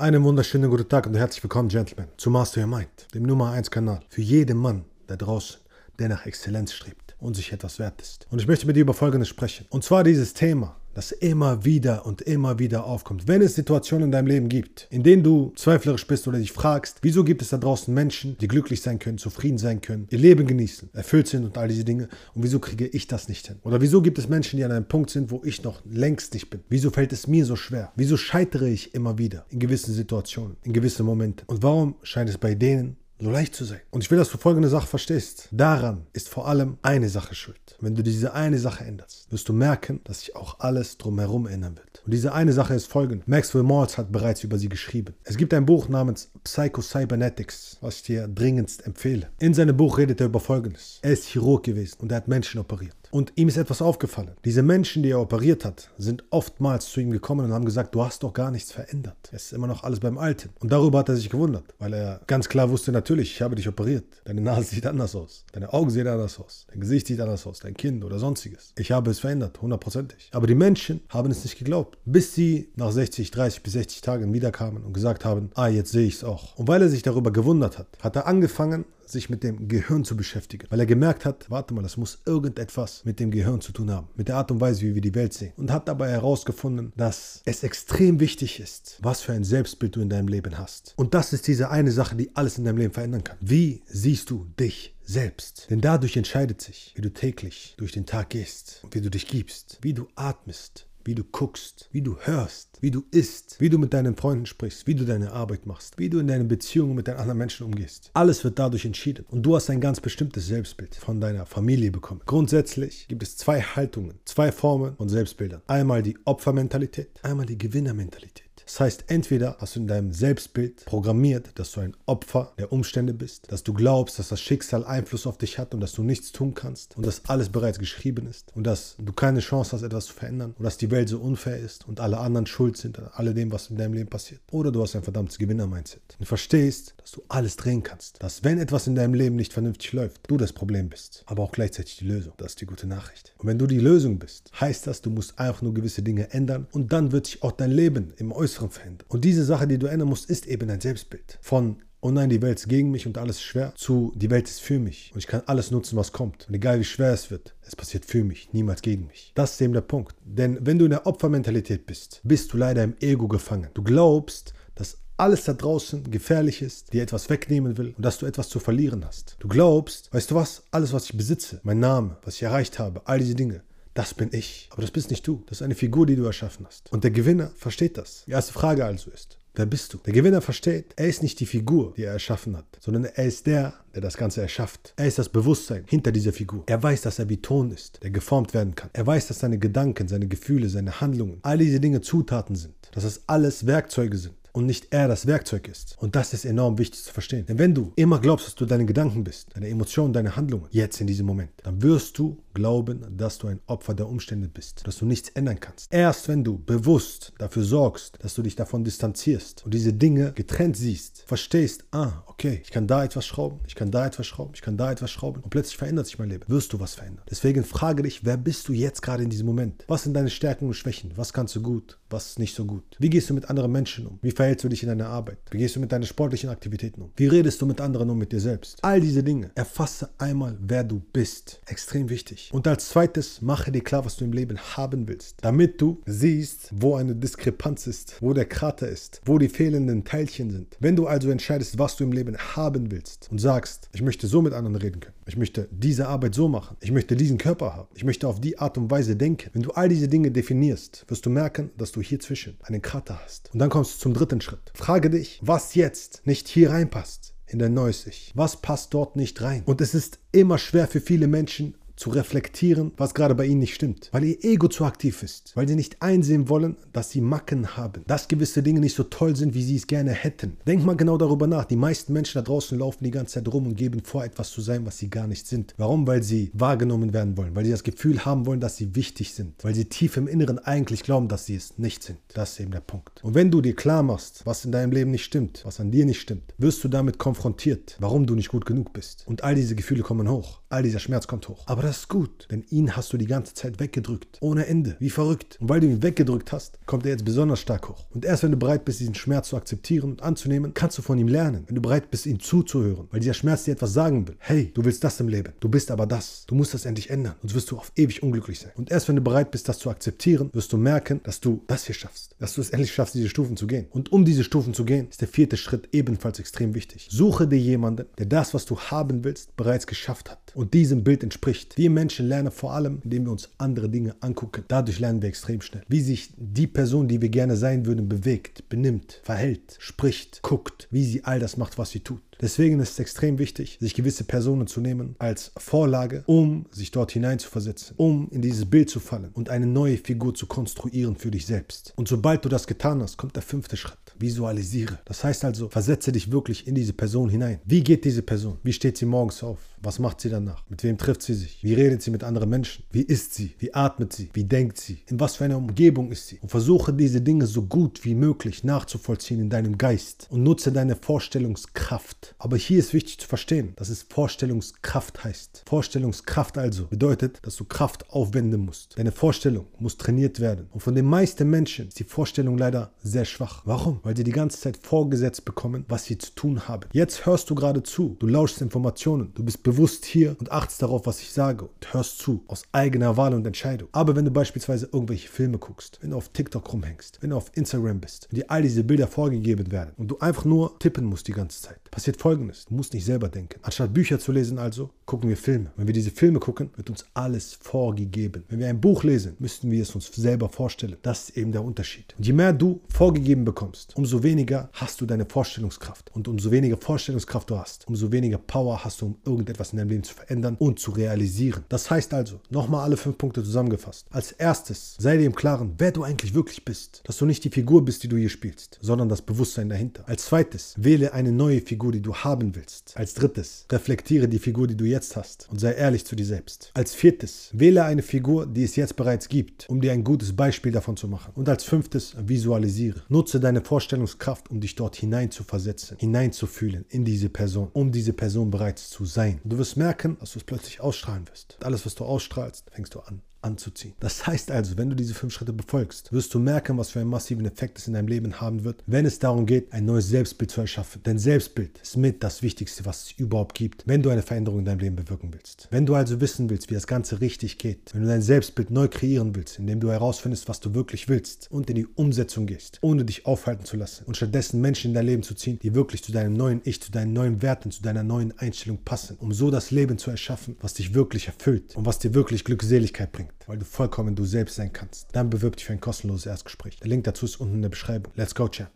Einen wunderschönen guten Tag und herzlich willkommen, Gentlemen, zu Master Your Mind, dem Nummer 1 Kanal für jeden Mann da draußen, der nach Exzellenz strebt und sich etwas wert ist. Und ich möchte mit dir über Folgendes sprechen. Und zwar dieses Thema, das immer wieder und immer wieder aufkommt. Wenn es Situationen in deinem Leben gibt, in denen du zweiflerisch bist oder dich fragst, wieso gibt es da draußen Menschen, die glücklich sein können, zufrieden sein können, ihr Leben genießen, erfüllt sind und all diese Dinge, und wieso kriege ich das nicht hin? Oder wieso gibt es Menschen, die an einem Punkt sind, wo ich noch längst nicht bin? Wieso fällt es mir so schwer? Wieso scheitere ich immer wieder in gewissen Situationen, in gewissen Momenten? Und warum scheint es bei denen so leicht zu sein. Und ich will, dass du folgende Sache verstehst. Daran ist vor allem eine Sache schuld. Wenn du diese eine Sache änderst, wirst du merken, dass sich auch alles drumherum ändern wird. Und diese eine Sache ist folgende. Maxwell Maltz hat bereits über sie geschrieben. Es gibt ein Buch namens Psycho-Cybernetics, was ich dir dringendst empfehle. In seinem Buch redet er über folgendes. Er ist Chirurg gewesen und er hat Menschen operiert. Und ihm ist etwas aufgefallen. Diese Menschen, die er operiert hat, sind oftmals zu ihm gekommen und haben gesagt, du hast doch gar nichts verändert. Es ist immer noch alles beim Alten. Und darüber hat er sich gewundert, weil er ganz klar wusste, natürlich, ich habe dich operiert. Deine Nase sieht anders aus. Deine Augen sehen anders aus. Dein Gesicht sieht anders aus. Dein Kinn oder sonstiges. Ich habe es verändert, hundertprozentig. Aber die Menschen haben es nicht geglaubt, bis sie nach 60, 30 bis 60 Tagen wiederkamen und gesagt haben, ah, jetzt sehe ich es auch. Und weil er sich darüber gewundert hat, hat er angefangen, sich mit dem Gehirn zu beschäftigen, weil er gemerkt hat, warte mal, das muss irgendetwas mit dem Gehirn zu tun haben, mit der Art und Weise, wie wir die Welt sehen. Und hat dabei herausgefunden, dass es extrem wichtig ist, was für ein Selbstbild du in deinem Leben hast. Und das ist diese eine Sache, die alles in deinem Leben verändern kann. Wie siehst du dich selbst? Denn dadurch entscheidet sich, wie du täglich durch den Tag gehst wie du dich gibst, wie du atmest, wie du guckst, wie du hörst, wie du isst, wie du mit deinen Freunden sprichst, wie du deine Arbeit machst, wie du in deinen Beziehungen mit den anderen Menschen umgehst. Alles wird dadurch entschieden. Und du hast ein ganz bestimmtes Selbstbild von deiner Familie bekommen. Grundsätzlich gibt es zwei Haltungen, zwei Formen von Selbstbildern. Einmal die Opfermentalität, einmal die Gewinnermentalität. Das heißt, entweder hast du in deinem Selbstbild programmiert, dass du ein Opfer der Umstände bist, dass du glaubst, dass das Schicksal Einfluss auf dich hat und dass du nichts tun kannst und dass alles bereits geschrieben ist und dass du keine Chance hast, etwas zu verändern und dass die Welt so unfair ist und alle anderen schuld sind an all dem, was in deinem Leben passiert. Oder du hast ein verdammtes Gewinner-Mindset und verstehst, dass du alles drehen kannst. Dass wenn etwas in deinem Leben nicht vernünftig läuft, du das Problem bist, aber auch gleichzeitig die Lösung. Das ist die gute Nachricht. Und wenn du die Lösung bist, heißt das, du musst einfach nur gewisse Dinge ändern und dann wird sich auch dein Leben im Äußeren Äußeren verändern. Und diese Sache, die du ändern musst, ist eben dein Selbstbild. Von oh nein, die Welt ist gegen mich und alles ist schwer, zu die Welt ist für mich und ich kann alles nutzen, was kommt. Und egal wie schwer es wird, es passiert für mich, niemals gegen mich. Das ist eben der Punkt. Denn wenn du in der Opfermentalität bist, bist du leider im Ego gefangen. Du glaubst, dass alles da draußen gefährlich ist, dir etwas wegnehmen will und dass du etwas zu verlieren hast. Du glaubst, weißt du was, alles, was ich besitze, mein Name, was ich erreicht habe, all diese Dinge, das bin ich. Aber das bist nicht du. Das ist eine Figur, die du erschaffen hast. Und der Gewinner versteht das. Die erste Frage also ist, wer bist du? Der Gewinner versteht, er ist nicht die Figur, die er erschaffen hat, sondern er ist der, der das Ganze erschafft. Er ist das Bewusstsein hinter dieser Figur. Er weiß, dass er wie Ton ist, der geformt werden kann. Er weiß, dass seine Gedanken, seine Gefühle, seine Handlungen, all diese Dinge Zutaten sind. Dass das alles Werkzeuge sind und nicht er das Werkzeug ist. Und das ist enorm wichtig zu verstehen. Denn wenn du immer glaubst, dass du deine Gedanken bist, deine Emotionen, deine Handlungen, jetzt in diesem Moment, dann wirst du glauben, dass du ein Opfer der Umstände bist, dass du nichts ändern kannst. Erst wenn du bewusst dafür sorgst, dass du dich davon distanzierst und diese Dinge getrennt siehst, verstehst, ah, okay, ich kann da etwas schrauben, ich kann da etwas schrauben, ich kann da etwas schrauben und plötzlich verändert sich mein Leben, wirst du was verändern. Deswegen frage dich, wer bist du jetzt gerade in diesem Moment? Was sind deine Stärken und Schwächen? Was kannst du gut? Was nicht so gut? Wie gehst du mit anderen Menschen um? Wie verhältst du dich in deiner Arbeit? Wie gehst du mit deinen sportlichen Aktivitäten um? Wie redest du mit anderen um mit dir selbst? All diese Dinge. Erfasse einmal, wer du bist. Extrem wichtig. Und als zweites, mache dir klar, was du im Leben haben willst. Damit du siehst, wo eine Diskrepanz ist, wo der Krater ist, wo die fehlenden Teilchen sind. Wenn du also entscheidest, was du im Leben haben willst und sagst, ich möchte so mit anderen reden können, ich möchte diese Arbeit so machen, ich möchte diesen Körper haben, ich möchte auf die Art und Weise denken. Wenn du all diese Dinge definierst, wirst du merken, dass du hier zwischen einen Krater hast. Und dann kommst du zum dritten Schritt. Frage dich, was jetzt nicht hier reinpasst in dein neues Ich. Was passt dort nicht rein? Und es ist immer schwer für viele Menschen, zu reflektieren, was gerade bei ihnen nicht stimmt. Weil ihr Ego zu aktiv ist. Weil sie nicht einsehen wollen, dass sie Macken haben. Dass gewisse Dinge nicht so toll sind, wie sie es gerne hätten. Denk mal genau darüber nach. Die meisten Menschen da draußen laufen die ganze Zeit rum und geben vor, etwas zu sein, was sie gar nicht sind. Warum? Weil sie wahrgenommen werden wollen. Weil sie das Gefühl haben wollen, dass sie wichtig sind. Weil sie tief im Inneren eigentlich glauben, dass sie es nicht sind. Das ist eben der Punkt. Und wenn du dir klar machst, was in deinem Leben nicht stimmt, was an dir nicht stimmt, wirst du damit konfrontiert, warum du nicht gut genug bist. Und all diese Gefühle kommen hoch. All dieser Schmerz kommt hoch. Aber das ist gut, denn ihn hast du die ganze Zeit weggedrückt. Ohne Ende, wie verrückt. Und weil du ihn weggedrückt hast, kommt er jetzt besonders stark hoch. Und erst wenn du bereit bist, diesen Schmerz zu akzeptieren und anzunehmen, kannst du von ihm lernen. Wenn du bereit bist, ihm zuzuhören, weil dieser Schmerz dir etwas sagen will. Hey, du willst das im Leben. Du bist aber das. Du musst das endlich ändern. Sonst wirst du auf ewig unglücklich sein. Und erst wenn du bereit bist, das zu akzeptieren, wirst du merken, dass du das hier schaffst. Dass du es endlich schaffst, diese Stufen zu gehen. Und um diese Stufen zu gehen, ist der vierte Schritt ebenfalls extrem wichtig. Suche dir jemanden, der das, was du haben willst, bereits geschafft hat und diesem Bild entspricht. Wir Menschen lernen vor allem, indem wir uns andere Dinge angucken. Dadurch lernen wir extrem schnell. Wie sich die Person, die wir gerne sein würden, bewegt, benimmt, verhält, spricht, guckt, wie sie all das macht, was sie tut. Deswegen ist es extrem wichtig, sich gewisse Personen zu nehmen als Vorlage, um sich dort hineinzuversetzen, um in dieses Bild zu fallen und eine neue Figur zu konstruieren für dich selbst. Und sobald du das getan hast, kommt der fünfte Schritt. Visualisiere. Das heißt also, versetze dich wirklich in diese Person hinein. Wie geht diese Person? Wie steht sie morgens auf? Was macht sie danach? Mit wem trifft sie sich? Wie redet sie mit anderen Menschen? Wie isst sie? Wie atmet sie? Wie denkt sie? In was für einer Umgebung ist sie? Und versuche diese Dinge so gut wie möglich nachzuvollziehen in deinem Geist und nutze deine Vorstellungskraft. Aber hier ist wichtig zu verstehen, dass es Vorstellungskraft heißt. Vorstellungskraft also bedeutet, dass du Kraft aufwenden musst. Deine Vorstellung muss trainiert werden. Und von den meisten Menschen ist die Vorstellung leider sehr schwach. Warum? Weil sie die ganze Zeit vorgesetzt bekommen, was sie zu tun haben. Jetzt hörst du gerade zu. Du lauschst Informationen. Du bist bewusst hier und achtest darauf, was ich sage und hörst zu, aus eigener Wahl und Entscheidung. Aber wenn du beispielsweise irgendwelche Filme guckst, wenn du auf TikTok rumhängst, wenn du auf Instagram bist und dir all diese Bilder vorgegeben werden und du einfach nur tippen musst die ganze Zeit, passiert folgendes. Du musst nicht selber denken. Anstatt Bücher zu lesen also, gucken wir Filme. Wenn wir diese Filme gucken, wird uns alles vorgegeben. Wenn wir ein Buch lesen, müssten wir es uns selber vorstellen. Das ist eben der Unterschied. Und je mehr du vorgegeben bekommst, umso weniger hast du deine Vorstellungskraft. Und umso weniger Vorstellungskraft du hast, umso weniger Power hast du, um irgendetwas etwas in deinem Leben zu verändern und zu realisieren. Das heißt also, nochmal alle fünf Punkte zusammengefasst. Als erstes, sei dir im Klaren, wer du eigentlich wirklich bist. Dass du nicht die Figur bist, die du hier spielst, sondern das Bewusstsein dahinter. Als zweites, wähle eine neue Figur, die du haben willst. Als drittes, reflektiere die Figur, die du jetzt hast und sei ehrlich zu dir selbst. Als viertes, wähle eine Figur, die es jetzt bereits gibt, um dir ein gutes Beispiel davon zu machen. Und als fünftes, visualisiere. Nutze deine Vorstellungskraft, um dich dort hinein zu versetzen, hineinzufühlen in diese Person, um diese Person bereits zu sein. Du wirst merken, dass du es plötzlich ausstrahlen wirst. Alles, was du ausstrahlst, fängst du an anzuziehen. Das heißt also, wenn du diese fünf Schritte befolgst, wirst du merken, was für einen massiven Effekt es in deinem Leben haben wird, wenn es darum geht, ein neues Selbstbild zu erschaffen. Denn Selbstbild ist mit das Wichtigste, was es überhaupt gibt, wenn du eine Veränderung in deinem Leben bewirken willst. Wenn du also wissen willst, wie das Ganze richtig geht, wenn du dein Selbstbild neu kreieren willst, indem du herausfindest, was du wirklich willst und in die Umsetzung gehst, ohne dich aufhalten zu lassen und stattdessen Menschen in dein Leben zu ziehen, die wirklich zu deinem neuen Ich, zu deinen neuen Werten, zu deiner neuen Einstellung passen, um so das Leben zu erschaffen, was dich wirklich erfüllt und was dir wirklich Glückseligkeit bringt weil du vollkommen du selbst sein kannst. Dann bewirb dich für ein kostenloses Erstgespräch. Der Link dazu ist unten in der Beschreibung. Let's go, Champ.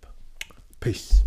Peace.